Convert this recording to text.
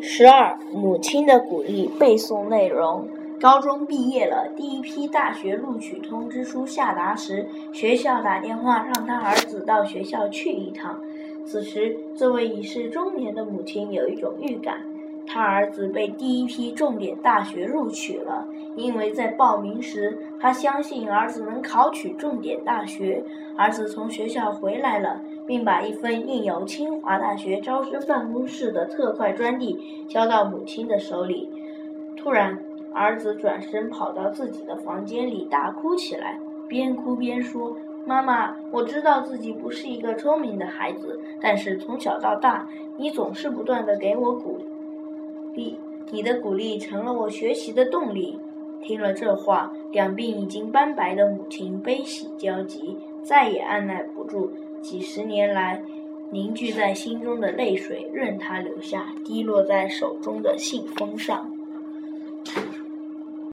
十二，母亲的鼓励背诵内容。高中毕业了，第一批大学录取通知书下达时，学校打电话让他儿子到学校去一趟。此时，这位已是中年的母亲有一种预感。他儿子被第一批重点大学录取了，因为在报名时，他相信儿子能考取重点大学。儿子从学校回来了，并把一份印有清华大学招生办公室的特快专递交到母亲的手里。突然，儿子转身跑到自己的房间里大哭起来，边哭边说：“妈妈，我知道自己不是一个聪明的孩子，但是从小到大，你总是不断的给我鼓励。”你的鼓励成了我学习的动力。听了这话，两鬓已经斑白的母亲悲喜交集，再也按捺不住几十年来凝聚在心中的泪水，任它流下，滴落在手中的信封上。